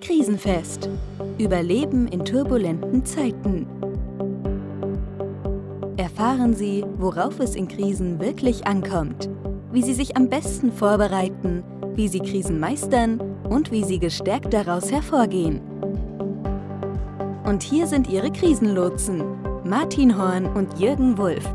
Krisenfest. Überleben in turbulenten Zeiten. Erfahren Sie, worauf es in Krisen wirklich ankommt, wie Sie sich am besten vorbereiten, wie Sie Krisen meistern und wie Sie gestärkt daraus hervorgehen. Und hier sind Ihre Krisenlotsen, Martin Horn und Jürgen Wulff.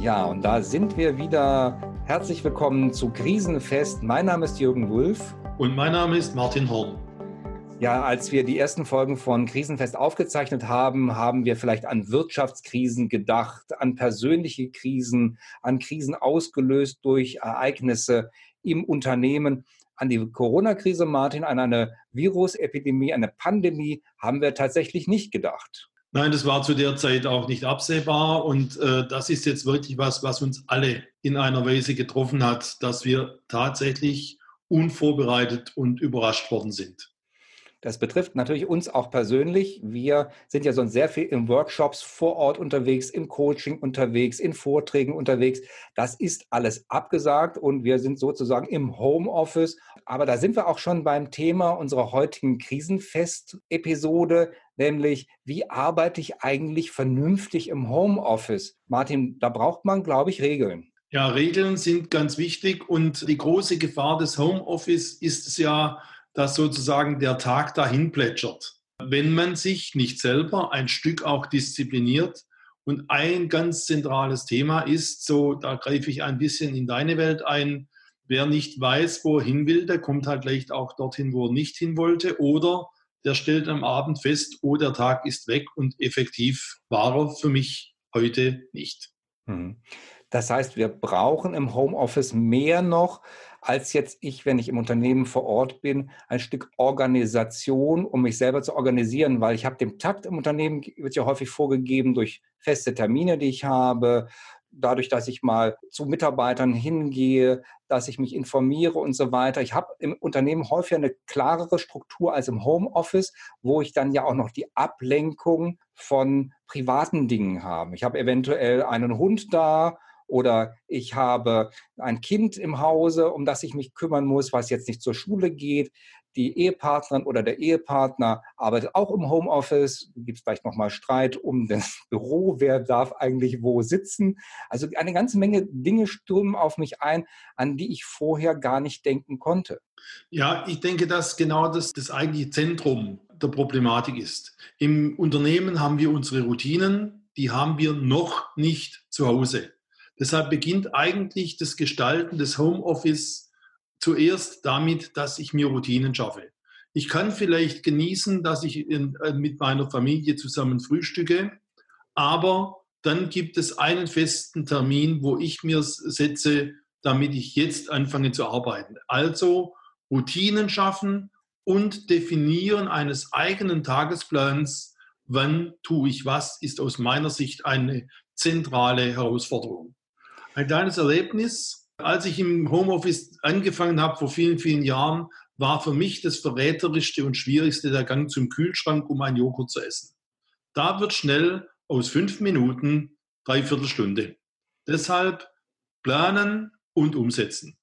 Ja, und da sind wir wieder. Herzlich willkommen zu Krisenfest. Mein Name ist Jürgen Wulff. Und mein Name ist Martin Horn. Ja, als wir die ersten Folgen von Krisenfest aufgezeichnet haben, haben wir vielleicht an Wirtschaftskrisen gedacht, an persönliche Krisen, an Krisen ausgelöst durch Ereignisse im Unternehmen. An die Corona-Krise, Martin, an eine Virusepidemie, eine Pandemie haben wir tatsächlich nicht gedacht. Nein, das war zu der Zeit auch nicht absehbar und äh, das ist jetzt wirklich was, was uns alle in einer Weise getroffen hat, dass wir tatsächlich unvorbereitet und überrascht worden sind. Das betrifft natürlich uns auch persönlich. Wir sind ja sonst sehr viel in Workshops vor Ort unterwegs, im Coaching unterwegs, in Vorträgen unterwegs. Das ist alles abgesagt und wir sind sozusagen im Homeoffice. Aber da sind wir auch schon beim Thema unserer heutigen Krisenfest-Episode, nämlich wie arbeite ich eigentlich vernünftig im Homeoffice? Martin, da braucht man, glaube ich, Regeln. Ja, Regeln sind ganz wichtig und die große Gefahr des Homeoffice ist es ja, dass sozusagen der Tag dahin plätschert. Wenn man sich nicht selber ein Stück auch diszipliniert und ein ganz zentrales Thema ist, so da greife ich ein bisschen in deine Welt ein, wer nicht weiß, wo er hin will, der kommt halt leicht auch dorthin, wo er nicht hin wollte oder der stellt am Abend fest, oh, der Tag ist weg und effektiv war er für mich heute nicht. Mhm. Das heißt, wir brauchen im Homeoffice mehr noch als jetzt ich, wenn ich im Unternehmen vor Ort bin, ein Stück Organisation, um mich selber zu organisieren, weil ich habe den Takt im Unternehmen, wird ja häufig vorgegeben durch feste Termine, die ich habe, dadurch, dass ich mal zu Mitarbeitern hingehe, dass ich mich informiere und so weiter. Ich habe im Unternehmen häufig eine klarere Struktur als im Homeoffice, wo ich dann ja auch noch die Ablenkung von privaten Dingen habe. Ich habe eventuell einen Hund da oder ich habe ein Kind im Hause, um das ich mich kümmern muss, was jetzt nicht zur Schule geht. Die Ehepartnerin oder der Ehepartner arbeitet auch im Homeoffice. Gibt es vielleicht nochmal Streit um das Büro, wer darf eigentlich wo sitzen. Also eine ganze Menge Dinge stürmen auf mich ein, an die ich vorher gar nicht denken konnte. Ja, ich denke, dass genau das das eigentliche Zentrum der Problematik ist. Im Unternehmen haben wir unsere Routinen, die haben wir noch nicht zu Hause. Deshalb beginnt eigentlich das Gestalten des Homeoffice zuerst damit, dass ich mir Routinen schaffe. Ich kann vielleicht genießen, dass ich in, äh, mit meiner Familie zusammen frühstücke, aber dann gibt es einen festen Termin, wo ich mir setze, damit ich jetzt anfange zu arbeiten. Also Routinen schaffen und definieren eines eigenen Tagesplans, wann tue ich was, ist aus meiner Sicht eine zentrale Herausforderung. Ein kleines Erlebnis. Als ich im Homeoffice angefangen habe vor vielen, vielen Jahren, war für mich das verräterischste und schwierigste der Gang zum Kühlschrank, um einen Joghurt zu essen. Da wird schnell aus fünf Minuten dreiviertel Stunde. Deshalb planen und umsetzen.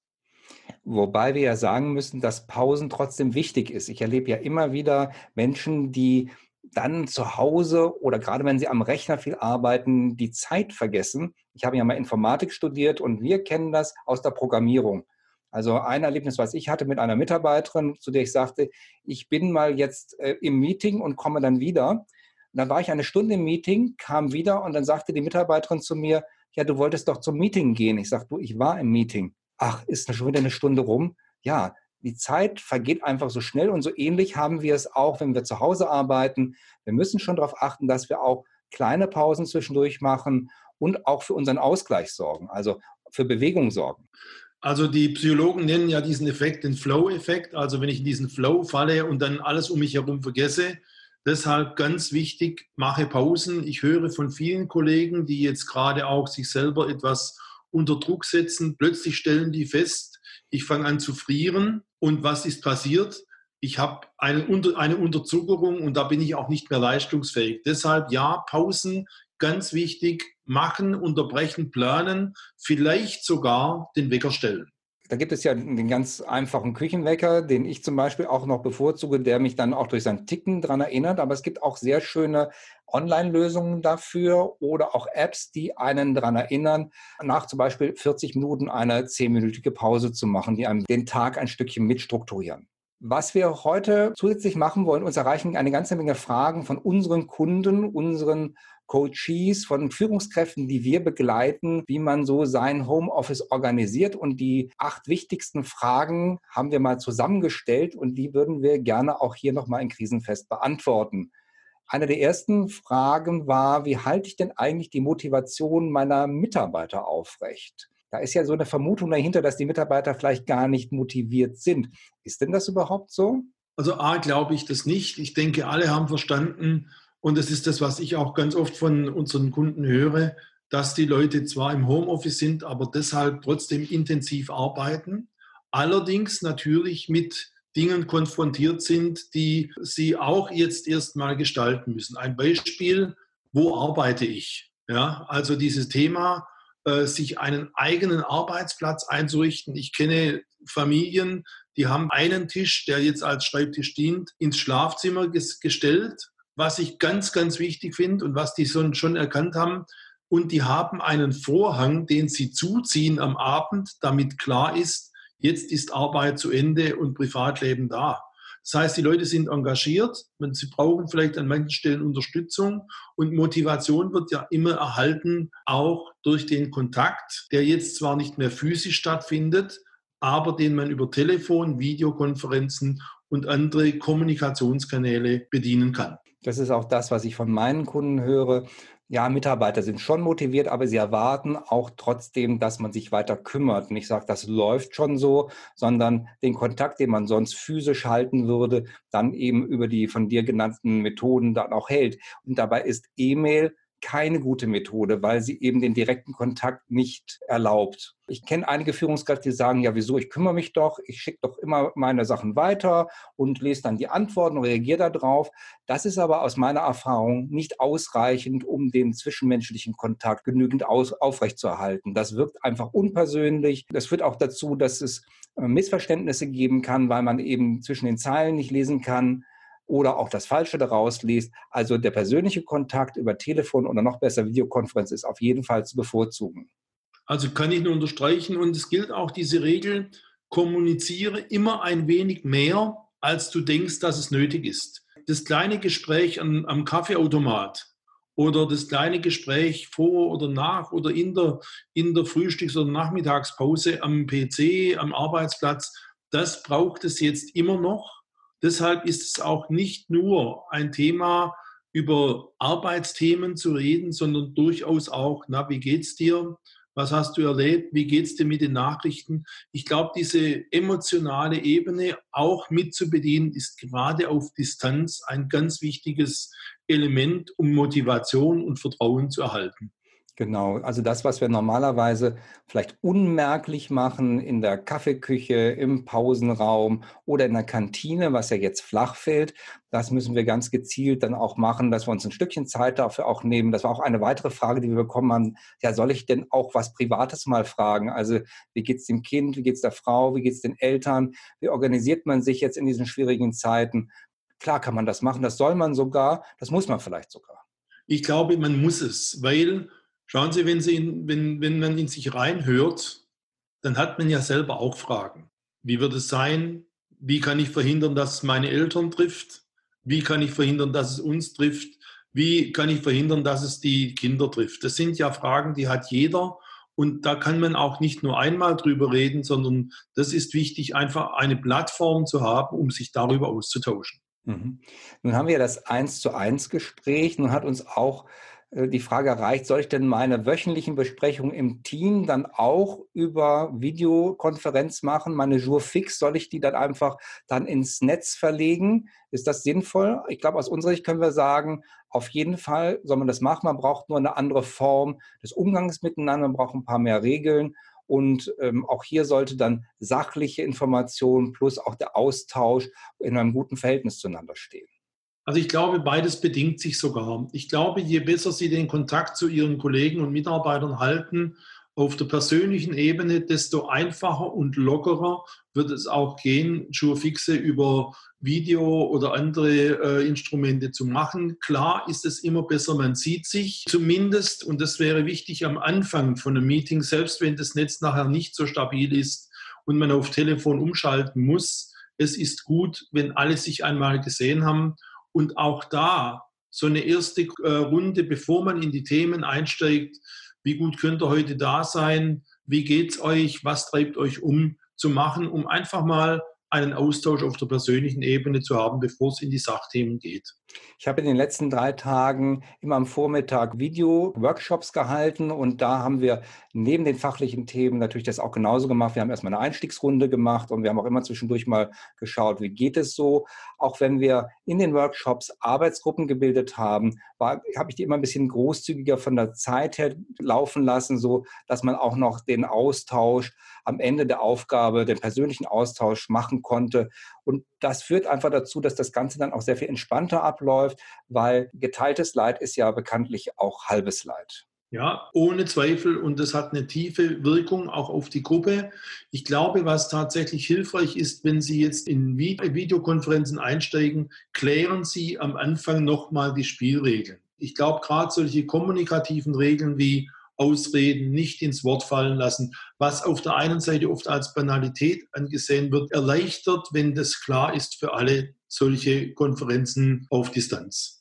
Wobei wir ja sagen müssen, dass Pausen trotzdem wichtig ist. Ich erlebe ja immer wieder Menschen, die dann zu Hause oder gerade wenn sie am Rechner viel arbeiten, die Zeit vergessen. Ich habe ja mal Informatik studiert und wir kennen das aus der Programmierung. Also ein Erlebnis, was ich hatte mit einer Mitarbeiterin, zu der ich sagte, ich bin mal jetzt äh, im Meeting und komme dann wieder. Und dann war ich eine Stunde im Meeting, kam wieder und dann sagte die Mitarbeiterin zu mir, ja, du wolltest doch zum Meeting gehen. Ich sagte, du, ich war im Meeting. Ach, ist schon wieder eine Stunde rum? Ja, die Zeit vergeht einfach so schnell und so ähnlich haben wir es auch, wenn wir zu Hause arbeiten. Wir müssen schon darauf achten, dass wir auch kleine Pausen zwischendurch machen und auch für unseren Ausgleich sorgen, also für Bewegung sorgen. Also die Psychologen nennen ja diesen Effekt den Flow-Effekt. Also wenn ich in diesen Flow falle und dann alles um mich herum vergesse, deshalb ganz wichtig, mache Pausen. Ich höre von vielen Kollegen, die jetzt gerade auch sich selber etwas unter Druck setzen. Plötzlich stellen die fest, ich fange an zu frieren und was ist passiert? Ich habe eine, eine Unterzuckerung und da bin ich auch nicht mehr leistungsfähig. Deshalb ja, Pausen, ganz wichtig, machen, unterbrechen, planen, vielleicht sogar den Wecker stellen. Da gibt es ja den ganz einfachen Küchenwecker, den ich zum Beispiel auch noch bevorzuge, der mich dann auch durch sein Ticken daran erinnert. Aber es gibt auch sehr schöne Online-Lösungen dafür oder auch Apps, die einen daran erinnern, nach zum Beispiel 40 Minuten eine 10-minütige Pause zu machen, die einem den Tag ein Stückchen mitstrukturieren. Was wir heute zusätzlich machen wollen, uns erreichen eine ganze Menge Fragen von unseren Kunden, unseren Coaches, von Führungskräften, die wir begleiten, wie man so sein Homeoffice organisiert. Und die acht wichtigsten Fragen haben wir mal zusammengestellt und die würden wir gerne auch hier nochmal in Krisenfest beantworten. Eine der ersten Fragen war, wie halte ich denn eigentlich die Motivation meiner Mitarbeiter aufrecht? Da ist ja so eine Vermutung dahinter, dass die Mitarbeiter vielleicht gar nicht motiviert sind. Ist denn das überhaupt so? Also A, glaube ich das nicht. Ich denke, alle haben verstanden, und das ist das, was ich auch ganz oft von unseren Kunden höre, dass die Leute zwar im Homeoffice sind, aber deshalb trotzdem intensiv arbeiten. Allerdings natürlich mit Dingen konfrontiert sind, die sie auch jetzt erstmal gestalten müssen. Ein Beispiel, wo arbeite ich? Ja, also dieses Thema, äh, sich einen eigenen Arbeitsplatz einzurichten. Ich kenne Familien, die haben einen Tisch, der jetzt als Schreibtisch dient, ins Schlafzimmer ges gestellt, was ich ganz, ganz wichtig finde und was die schon erkannt haben. Und die haben einen Vorhang, den sie zuziehen am Abend, damit klar ist, jetzt ist Arbeit zu Ende und Privatleben da. Das heißt, die Leute sind engagiert, sie brauchen vielleicht an manchen Stellen Unterstützung und Motivation wird ja immer erhalten, auch durch den Kontakt, der jetzt zwar nicht mehr physisch stattfindet, aber den man über Telefon, Videokonferenzen und andere Kommunikationskanäle bedienen kann. Das ist auch das, was ich von meinen Kunden höre ja, Mitarbeiter sind schon motiviert, aber sie erwarten auch trotzdem, dass man sich weiter kümmert. Nicht sagt, das läuft schon so, sondern den Kontakt, den man sonst physisch halten würde, dann eben über die von dir genannten Methoden dann auch hält. Und dabei ist E-Mail keine gute Methode, weil sie eben den direkten Kontakt nicht erlaubt. Ich kenne einige Führungskräfte, die sagen, ja, wieso, ich kümmere mich doch, ich schicke doch immer meine Sachen weiter und lese dann die Antworten und reagiere darauf. Das ist aber aus meiner Erfahrung nicht ausreichend, um den zwischenmenschlichen Kontakt genügend aus, aufrechtzuerhalten. Das wirkt einfach unpersönlich. Das führt auch dazu, dass es äh, Missverständnisse geben kann, weil man eben zwischen den Zeilen nicht lesen kann oder auch das Falsche daraus liest. Also der persönliche Kontakt über Telefon oder noch besser Videokonferenz ist auf jeden Fall zu bevorzugen. Also kann ich nur unterstreichen und es gilt auch diese Regel, kommuniziere immer ein wenig mehr, als du denkst, dass es nötig ist. Das kleine Gespräch am, am Kaffeeautomat oder das kleine Gespräch vor oder nach oder in der, in der Frühstücks- oder Nachmittagspause am PC, am Arbeitsplatz, das braucht es jetzt immer noch Deshalb ist es auch nicht nur ein Thema, über Arbeitsthemen zu reden, sondern durchaus auch, na, wie geht's dir? Was hast du erlebt? Wie geht's dir mit den Nachrichten? Ich glaube, diese emotionale Ebene auch mitzubedienen, ist gerade auf Distanz ein ganz wichtiges Element, um Motivation und Vertrauen zu erhalten. Genau, also das, was wir normalerweise vielleicht unmerklich machen in der Kaffeeküche, im Pausenraum oder in der Kantine, was ja jetzt flach fällt, das müssen wir ganz gezielt dann auch machen, dass wir uns ein Stückchen Zeit dafür auch nehmen. Das war auch eine weitere Frage, die wir bekommen haben. Ja, soll ich denn auch was Privates mal fragen? Also wie geht es dem Kind, wie geht es der Frau, wie geht es den Eltern? Wie organisiert man sich jetzt in diesen schwierigen Zeiten? Klar kann man das machen, das soll man sogar, das muss man vielleicht sogar. Ich glaube, man muss es, weil Schauen Sie, wenn, Sie in, wenn, wenn man in sich reinhört, dann hat man ja selber auch Fragen. Wie wird es sein? Wie kann ich verhindern, dass es meine Eltern trifft? Wie kann ich verhindern, dass es uns trifft? Wie kann ich verhindern, dass es die Kinder trifft? Das sind ja Fragen, die hat jeder. Und da kann man auch nicht nur einmal drüber reden, sondern das ist wichtig, einfach eine Plattform zu haben, um sich darüber auszutauschen. Mhm. Nun haben wir das Eins zu eins Gespräch. Nun hat uns auch die Frage erreicht, soll ich denn meine wöchentlichen Besprechungen im Team dann auch über Videokonferenz machen? Meine Jour fix, soll ich die dann einfach dann ins Netz verlegen? Ist das sinnvoll? Ich glaube, aus unserer Sicht können wir sagen, auf jeden Fall soll man das machen. Man braucht nur eine andere Form des Umgangs miteinander, man braucht ein paar mehr Regeln. Und ähm, auch hier sollte dann sachliche Information plus auch der Austausch in einem guten Verhältnis zueinander stehen. Also ich glaube, beides bedingt sich sogar. Ich glaube, je besser Sie den Kontakt zu Ihren Kollegen und Mitarbeitern halten, auf der persönlichen Ebene, desto einfacher und lockerer wird es auch gehen, Schuhe-Fixe über Video oder andere äh, Instrumente zu machen. Klar ist es immer besser, man sieht sich zumindest, und das wäre wichtig am Anfang von einem Meeting, selbst wenn das Netz nachher nicht so stabil ist und man auf Telefon umschalten muss. Es ist gut, wenn alle sich einmal gesehen haben und auch da so eine erste äh, Runde, bevor man in die Themen einsteigt, wie gut könnt ihr heute da sein, wie geht's euch, was treibt euch um, zu machen, um einfach mal einen Austausch auf der persönlichen Ebene zu haben, bevor es in die Sachthemen geht. Ich habe in den letzten drei Tagen immer am Vormittag Video-Workshops gehalten und da haben wir neben den fachlichen Themen natürlich das auch genauso gemacht. Wir haben erstmal eine Einstiegsrunde gemacht und wir haben auch immer zwischendurch mal geschaut, wie geht es so. Auch wenn wir in den Workshops Arbeitsgruppen gebildet haben, war, habe ich die immer ein bisschen großzügiger von der Zeit her laufen lassen, so dass man auch noch den Austausch am Ende der Aufgabe, den persönlichen Austausch machen konnte. Und das führt einfach dazu, dass das Ganze dann auch sehr viel entspannter abläuft, weil geteiltes Leid ist ja bekanntlich auch halbes Leid. Ja, ohne Zweifel. Und das hat eine tiefe Wirkung auch auf die Gruppe. Ich glaube, was tatsächlich hilfreich ist, wenn Sie jetzt in Videokonferenzen einsteigen, klären Sie am Anfang nochmal die Spielregeln. Ich glaube, gerade solche kommunikativen Regeln wie Ausreden, nicht ins Wort fallen lassen, was auf der einen Seite oft als Banalität angesehen wird, erleichtert, wenn das klar ist für alle solche Konferenzen auf Distanz.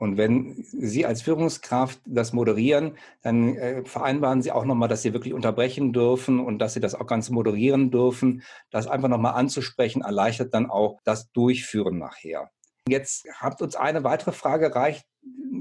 Und wenn Sie als Führungskraft das moderieren, dann äh, vereinbaren Sie auch nochmal, dass Sie wirklich unterbrechen dürfen und dass Sie das auch ganz moderieren dürfen. Das einfach nochmal anzusprechen, erleichtert dann auch das Durchführen nachher. Jetzt habt uns eine weitere Frage erreicht.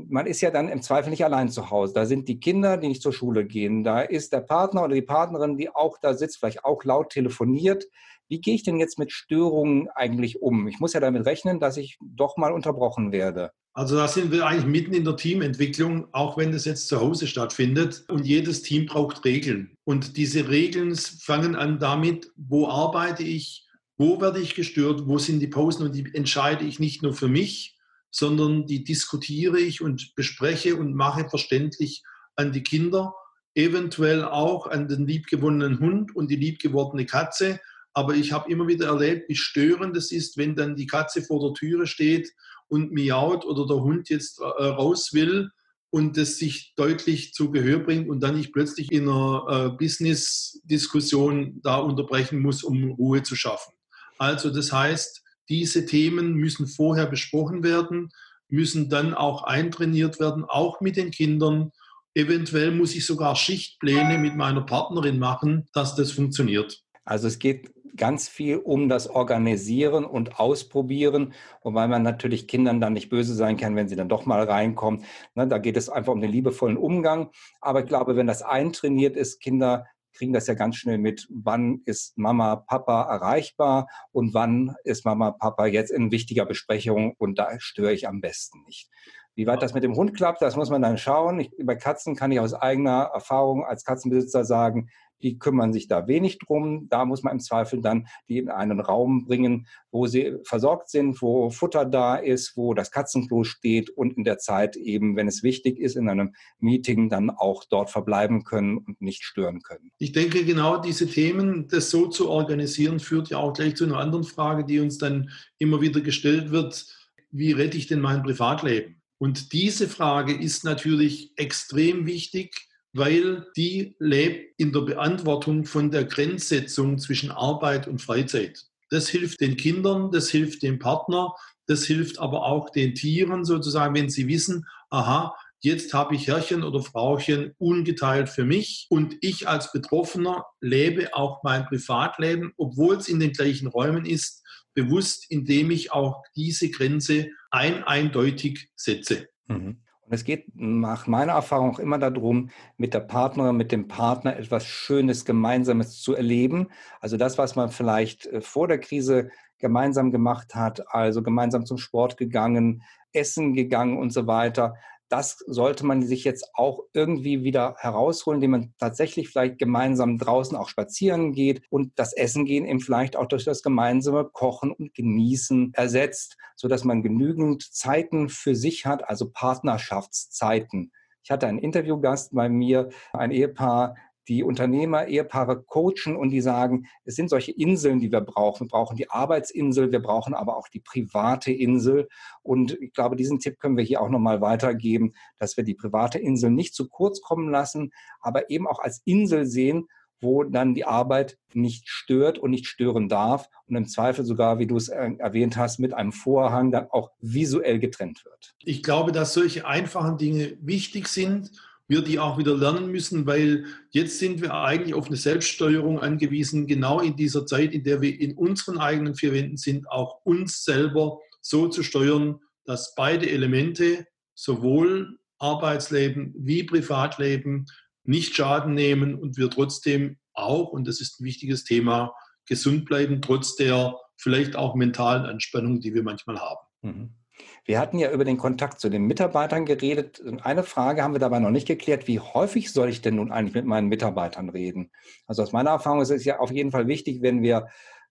Man ist ja dann im Zweifel nicht allein zu Hause. Da sind die Kinder, die nicht zur Schule gehen. Da ist der Partner oder die Partnerin, die auch da sitzt, vielleicht auch laut telefoniert. Wie gehe ich denn jetzt mit Störungen eigentlich um? Ich muss ja damit rechnen, dass ich doch mal unterbrochen werde. Also da sind wir eigentlich mitten in der Teamentwicklung, auch wenn das jetzt zu Hause stattfindet. Und jedes Team braucht Regeln. Und diese Regeln fangen an damit, wo arbeite ich, wo werde ich gestört, wo sind die Pausen und die entscheide ich nicht nur für mich, sondern die diskutiere ich und bespreche und mache verständlich an die Kinder, eventuell auch an den liebgewonnenen Hund und die liebgewordene Katze. Aber ich habe immer wieder erlebt, wie störend es ist, wenn dann die Katze vor der Türe steht und miaut oder der Hund jetzt äh, raus will und das sich deutlich zu Gehör bringt und dann ich plötzlich in einer äh, Business-Diskussion da unterbrechen muss, um Ruhe zu schaffen. Also das heißt, diese Themen müssen vorher besprochen werden, müssen dann auch eintrainiert werden, auch mit den Kindern. Eventuell muss ich sogar Schichtpläne mit meiner Partnerin machen, dass das funktioniert. Also es geht ganz viel um das Organisieren und Ausprobieren, wobei man natürlich Kindern dann nicht böse sein kann, wenn sie dann doch mal reinkommen. Ne, da geht es einfach um den liebevollen Umgang. Aber ich glaube, wenn das eintrainiert ist, Kinder kriegen das ja ganz schnell mit, wann ist Mama, Papa erreichbar und wann ist Mama, Papa jetzt in wichtiger Besprechung und da störe ich am besten nicht. Wie weit das mit dem Hund klappt, das muss man dann schauen. Ich, bei Katzen kann ich aus eigener Erfahrung als Katzenbesitzer sagen, die kümmern sich da wenig drum. Da muss man im Zweifel dann die in einen Raum bringen, wo sie versorgt sind, wo Futter da ist, wo das Katzenklo steht und in der Zeit eben, wenn es wichtig ist, in einem Meeting dann auch dort verbleiben können und nicht stören können. Ich denke, genau diese Themen, das so zu organisieren, führt ja auch gleich zu einer anderen Frage, die uns dann immer wieder gestellt wird. Wie rette ich denn mein Privatleben? Und diese Frage ist natürlich extrem wichtig, weil die lebt in der Beantwortung von der Grenzsetzung zwischen Arbeit und Freizeit. Das hilft den Kindern, das hilft dem Partner, das hilft aber auch den Tieren sozusagen, wenn sie wissen, aha, jetzt habe ich Herrchen oder Frauchen ungeteilt für mich und ich als Betroffener lebe auch mein Privatleben, obwohl es in den gleichen Räumen ist, bewusst, indem ich auch diese Grenze ein eindeutig setze. Mhm. Und es geht nach meiner Erfahrung auch immer darum, mit der Partnerin, mit dem Partner etwas Schönes, Gemeinsames zu erleben. Also das, was man vielleicht äh, vor der Krise gemeinsam gemacht hat, also gemeinsam zum Sport gegangen, essen gegangen und so weiter, das sollte man sich jetzt auch irgendwie wieder herausholen, indem man tatsächlich vielleicht gemeinsam draußen auch spazieren geht und das Essen gehen eben vielleicht auch durch das gemeinsame Kochen und Genießen ersetzt, sodass man genügend Zeiten für sich hat, also Partnerschaftszeiten. Ich hatte einen Interviewgast bei mir, ein Ehepaar, die Unternehmer, Ehepaare coachen und die sagen, es sind solche Inseln, die wir brauchen. Wir brauchen die Arbeitsinsel, wir brauchen aber auch die private Insel. Und ich glaube, diesen Tipp können wir hier auch nochmal weitergeben, dass wir die private Insel nicht zu kurz kommen lassen, aber eben auch als Insel sehen, wo dann die Arbeit nicht stört und nicht stören darf und im Zweifel sogar, wie du es äh, erwähnt hast, mit einem Vorhang dann auch visuell getrennt wird. Ich glaube, dass solche einfachen Dinge wichtig sind wir die auch wieder lernen müssen, weil jetzt sind wir eigentlich auf eine Selbststeuerung angewiesen, genau in dieser Zeit, in der wir in unseren eigenen vier Wänden sind, auch uns selber so zu steuern, dass beide Elemente, sowohl Arbeitsleben wie Privatleben, nicht Schaden nehmen und wir trotzdem auch, und das ist ein wichtiges Thema, gesund bleiben, trotz der vielleicht auch mentalen Anspannung, die wir manchmal haben. Mhm. Wir hatten ja über den Kontakt zu den Mitarbeitern geredet. Eine Frage haben wir dabei noch nicht geklärt. Wie häufig soll ich denn nun eigentlich mit meinen Mitarbeitern reden? Also aus meiner Erfahrung ist es ja auf jeden Fall wichtig, wenn wir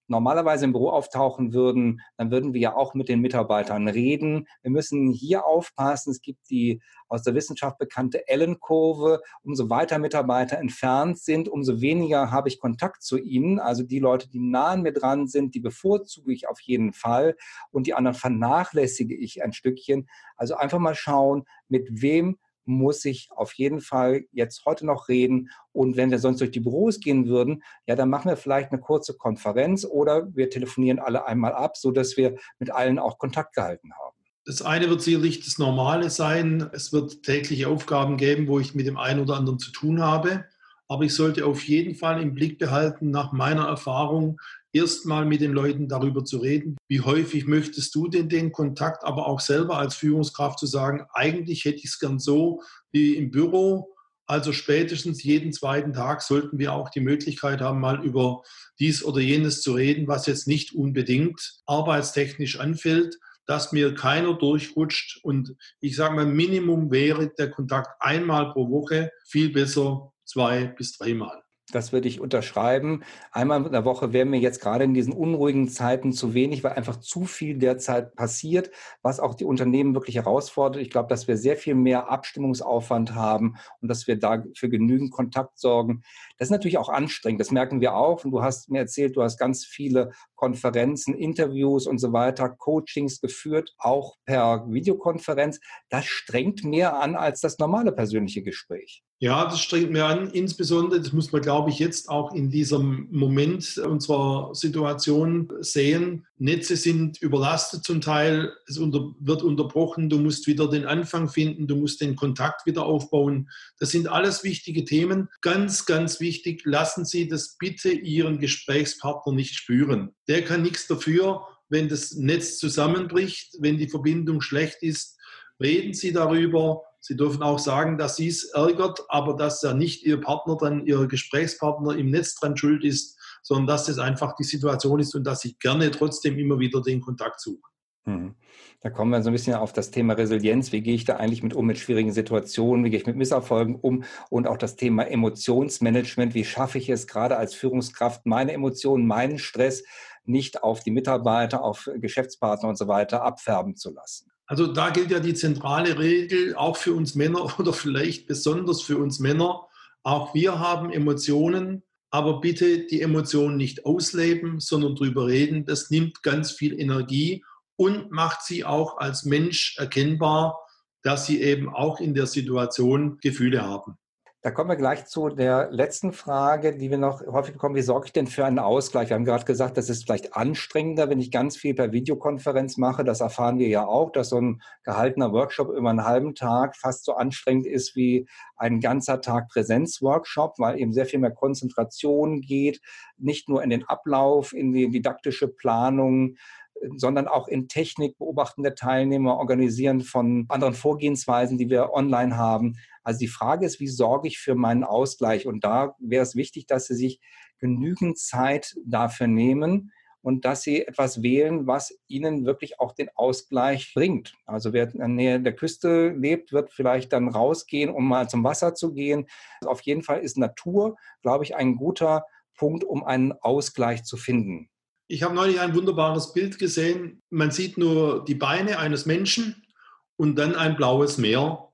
normalerweise im Büro auftauchen würden, dann würden wir ja auch mit den Mitarbeitern reden. Wir müssen hier aufpassen. Es gibt die aus der Wissenschaft bekannte Allen-Kurve. Umso weiter Mitarbeiter entfernt sind, umso weniger habe ich Kontakt zu ihnen. Also die Leute, die nah an mir dran sind, die bevorzuge ich auf jeden Fall und die anderen vernachlässige ich ein Stückchen. Also einfach mal schauen, mit wem muss ich auf jeden Fall jetzt heute noch reden. Und wenn wir sonst durch die Büros gehen würden, ja, dann machen wir vielleicht eine kurze Konferenz oder wir telefonieren alle einmal ab, sodass wir mit allen auch Kontakt gehalten haben. Das eine wird sicherlich das Normale sein. Es wird tägliche Aufgaben geben, wo ich mit dem einen oder anderen zu tun habe. Aber ich sollte auf jeden Fall im Blick behalten, nach meiner Erfahrung, erstmal mit den Leuten darüber zu reden, wie häufig möchtest du denn den Kontakt, aber auch selber als Führungskraft zu sagen, eigentlich hätte ich es gern so wie im Büro. Also spätestens jeden zweiten Tag sollten wir auch die Möglichkeit haben, mal über dies oder jenes zu reden, was jetzt nicht unbedingt arbeitstechnisch anfällt, dass mir keiner durchrutscht. Und ich sage mal, Minimum wäre der Kontakt einmal pro Woche, viel besser zwei bis dreimal. Das würde ich unterschreiben. Einmal in der Woche wäre mir jetzt gerade in diesen unruhigen Zeiten zu wenig, weil einfach zu viel derzeit passiert, was auch die Unternehmen wirklich herausfordert. Ich glaube, dass wir sehr viel mehr Abstimmungsaufwand haben und dass wir da für genügend Kontakt sorgen. Das ist natürlich auch anstrengend. Das merken wir auch. Und du hast mir erzählt, du hast ganz viele Konferenzen, Interviews und so weiter, Coachings geführt, auch per Videokonferenz. Das strengt mehr an als das normale persönliche Gespräch. Ja, das strengt mir an. Insbesondere, das muss man, glaube ich, jetzt auch in diesem Moment unserer Situation sehen. Netze sind überlastet zum Teil, es unter, wird unterbrochen, du musst wieder den Anfang finden, du musst den Kontakt wieder aufbauen. Das sind alles wichtige Themen. Ganz, ganz wichtig, lassen Sie das bitte Ihren Gesprächspartner nicht spüren. Der kann nichts dafür, wenn das Netz zusammenbricht, wenn die Verbindung schlecht ist. Reden Sie darüber Sie dürfen auch sagen, dass Sie es ärgert, aber dass ja nicht Ihr Partner dann, Ihr Gesprächspartner im Netz dran schuld ist, sondern dass es einfach die Situation ist und dass Sie gerne trotzdem immer wieder den Kontakt suchen. Mhm. Da kommen wir so ein bisschen auf das Thema Resilienz. Wie gehe ich da eigentlich mit um mit schwierigen Situationen? Wie gehe ich mit Misserfolgen um? Und auch das Thema Emotionsmanagement. Wie schaffe ich es gerade als Führungskraft, meine Emotionen, meinen Stress nicht auf die Mitarbeiter, auf Geschäftspartner und so weiter abfärben zu lassen? Also da gilt ja die zentrale Regel auch für uns Männer oder vielleicht besonders für uns Männer. Auch wir haben Emotionen, aber bitte die Emotionen nicht ausleben, sondern drüber reden. Das nimmt ganz viel Energie und macht sie auch als Mensch erkennbar, dass sie eben auch in der Situation Gefühle haben. Da kommen wir gleich zu der letzten Frage, die wir noch häufig bekommen. Wie sorge ich denn für einen Ausgleich? Wir haben gerade gesagt, das ist vielleicht anstrengender, wenn ich ganz viel per Videokonferenz mache. Das erfahren wir ja auch, dass so ein gehaltener Workshop über einen halben Tag fast so anstrengend ist wie ein ganzer Tag Präsenzworkshop, weil eben sehr viel mehr Konzentration geht, nicht nur in den Ablauf, in die didaktische Planung, sondern auch in Technik, Beobachten der Teilnehmer, Organisieren von anderen Vorgehensweisen, die wir online haben. Also die Frage ist, wie sorge ich für meinen Ausgleich? Und da wäre es wichtig, dass Sie sich genügend Zeit dafür nehmen und dass Sie etwas wählen, was Ihnen wirklich auch den Ausgleich bringt. Also wer in der Nähe der Küste lebt, wird vielleicht dann rausgehen, um mal zum Wasser zu gehen. Also auf jeden Fall ist Natur, glaube ich, ein guter Punkt, um einen Ausgleich zu finden. Ich habe neulich ein wunderbares Bild gesehen. Man sieht nur die Beine eines Menschen und dann ein blaues Meer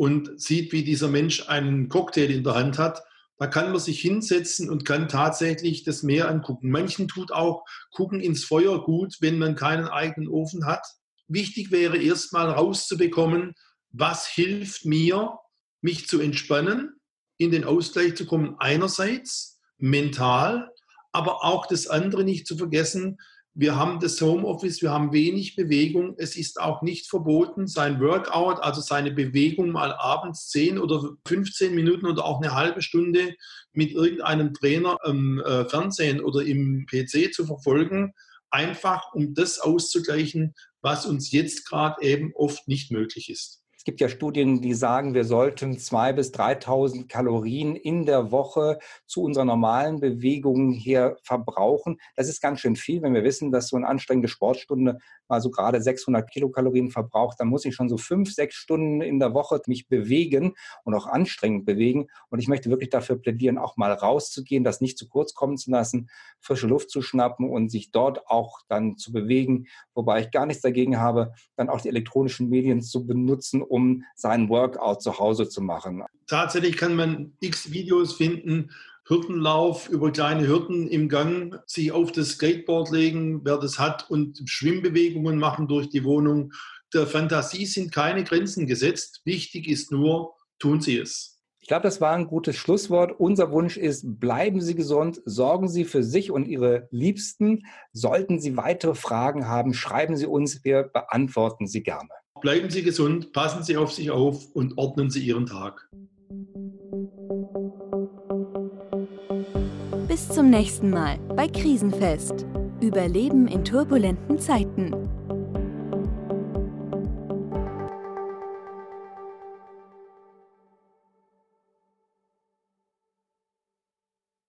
und sieht, wie dieser Mensch einen Cocktail in der Hand hat. Da kann man sich hinsetzen und kann tatsächlich das Meer angucken. Manchen tut auch gucken ins Feuer gut, wenn man keinen eigenen Ofen hat. Wichtig wäre erstmal rauszubekommen, was hilft mir, mich zu entspannen, in den Ausgleich zu kommen, einerseits mental, aber auch das andere nicht zu vergessen, wir haben das Homeoffice, wir haben wenig Bewegung. Es ist auch nicht verboten, sein Workout, also seine Bewegung mal abends 10 oder 15 Minuten oder auch eine halbe Stunde mit irgendeinem Trainer im äh, Fernsehen oder im PC zu verfolgen, einfach um das auszugleichen, was uns jetzt gerade eben oft nicht möglich ist. Es gibt ja Studien, die sagen, wir sollten 2.000 bis 3.000 Kalorien in der Woche zu unserer normalen Bewegung her verbrauchen. Das ist ganz schön viel. Wenn wir wissen, dass so eine anstrengende Sportstunde mal so gerade 600 Kilokalorien verbraucht, dann muss ich schon so fünf, sechs Stunden in der Woche mich bewegen und auch anstrengend bewegen. Und ich möchte wirklich dafür plädieren, auch mal rauszugehen, das nicht zu kurz kommen zu lassen, frische Luft zu schnappen und sich dort auch dann zu bewegen. Wobei ich gar nichts dagegen habe, dann auch die elektronischen Medien zu benutzen, um seinen Workout zu Hause zu machen. Tatsächlich kann man x Videos finden, Hürdenlauf über kleine Hürden im Gang, sich auf das Skateboard legen, wer das hat, und Schwimmbewegungen machen durch die Wohnung. Der Fantasie sind keine Grenzen gesetzt. Wichtig ist nur, tun Sie es. Ich glaube, das war ein gutes Schlusswort. Unser Wunsch ist, bleiben Sie gesund, sorgen Sie für sich und Ihre Liebsten. Sollten Sie weitere Fragen haben, schreiben Sie uns, wir beantworten sie gerne. Bleiben Sie gesund, passen Sie auf sich auf und ordnen Sie Ihren Tag. Zum nächsten Mal bei Krisenfest. Überleben in turbulenten Zeiten.